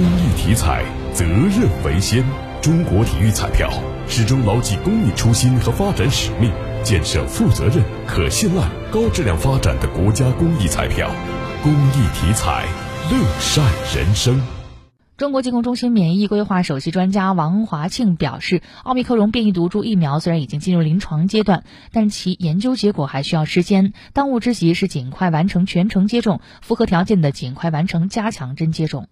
公益体彩，责任为先。中国体育彩票始终牢记公益初心和发展使命，建设负责任、可信赖、高质量发展的国家公益彩票。公益体彩，乐善人生。中国疾控中心免疫规划首席专家王华庆表示，奥密克戎变异毒株疫苗虽然已经进入临床阶段，但其研究结果还需要时间。当务之急是尽快完成全程接种，符合条件的尽快完成加强针接种。